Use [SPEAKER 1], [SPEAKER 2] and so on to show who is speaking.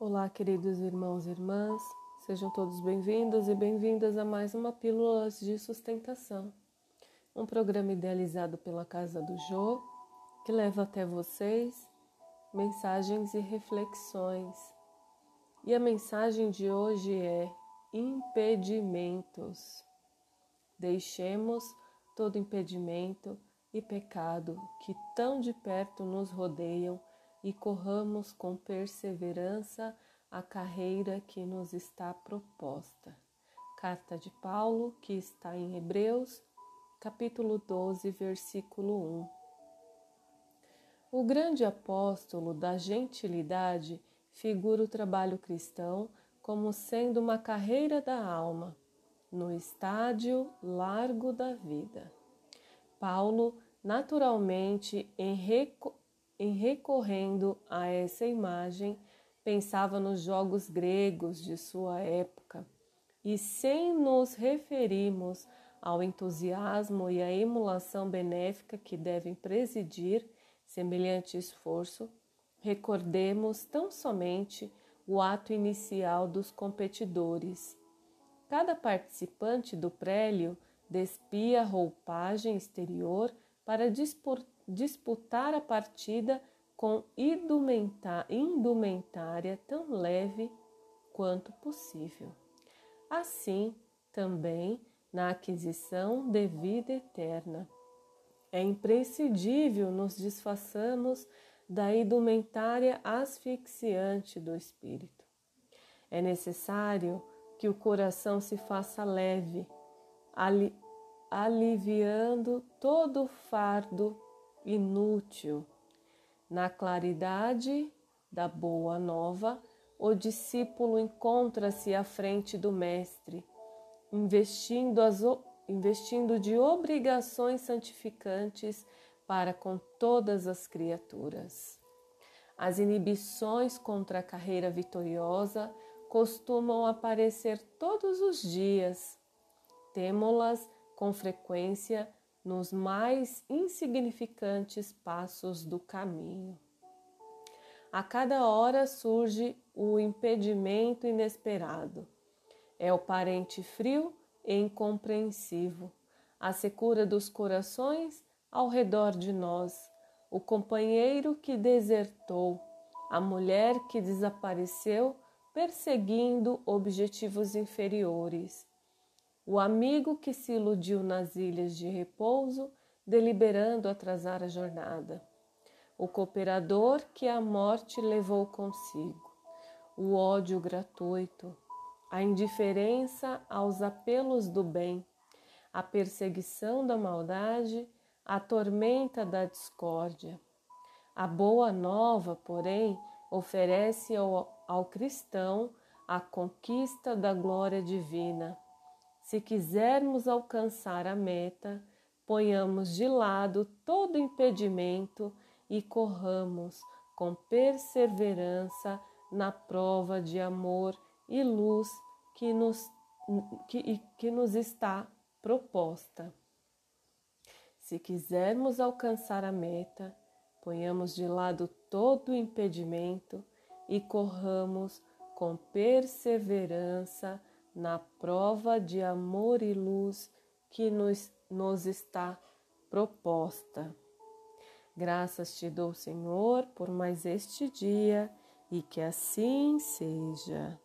[SPEAKER 1] Olá, queridos irmãos e irmãs, sejam todos bem-vindos e bem-vindas a mais uma Pílulas de Sustentação, um programa idealizado pela Casa do Jô que leva até vocês mensagens e reflexões. E a mensagem de hoje é impedimentos. Deixemos todo impedimento e pecado que tão de perto nos rodeiam e corramos com perseverança a carreira que nos está proposta. Carta de Paulo, que está em Hebreus, capítulo 12, versículo 1. O grande apóstolo da gentilidade figura o trabalho cristão como sendo uma carreira da alma, no estádio largo da vida. Paulo, naturalmente, em recorrendo a essa imagem, pensava nos jogos gregos de sua época e, sem nos referirmos ao entusiasmo e à emulação benéfica que devem presidir semelhante esforço, recordemos tão somente o ato inicial dos competidores. Cada participante do prélio despia roupagem exterior para dispor disputar a partida com indumentária tão leve quanto possível. Assim, também na aquisição de vida eterna. É imprescindível nos desfaçamos da indumentária asfixiante do espírito. É necessário que o coração se faça leve, ali, aliviando todo o fardo inútil. Na claridade da boa nova, o discípulo encontra-se à frente do Mestre, investindo, as, investindo de obrigações santificantes para com todas as criaturas. As inibições contra a carreira vitoriosa costumam aparecer todos os dias. Temo-las com frequência nos mais insignificantes passos do caminho. A cada hora surge o impedimento inesperado. É o parente frio e incompreensivo, a secura dos corações ao redor de nós, o companheiro que desertou, a mulher que desapareceu perseguindo objetivos inferiores, o amigo que se iludiu nas ilhas de repouso, deliberando atrasar a jornada, o cooperador que a morte levou consigo, o ódio gratuito, a indiferença aos apelos do bem, a perseguição da maldade, a tormenta da discórdia. A boa nova, porém, oferece ao, ao cristão a conquista da glória divina se quisermos alcançar a meta, ponhamos de lado todo impedimento e corramos com perseverança na prova de amor e luz que nos, que, que nos está proposta. Se quisermos alcançar a meta, ponhamos de lado todo impedimento e corramos com perseverança na prova de amor e luz que nos, nos está proposta. Graças te dou, Senhor, por mais este dia e que assim seja.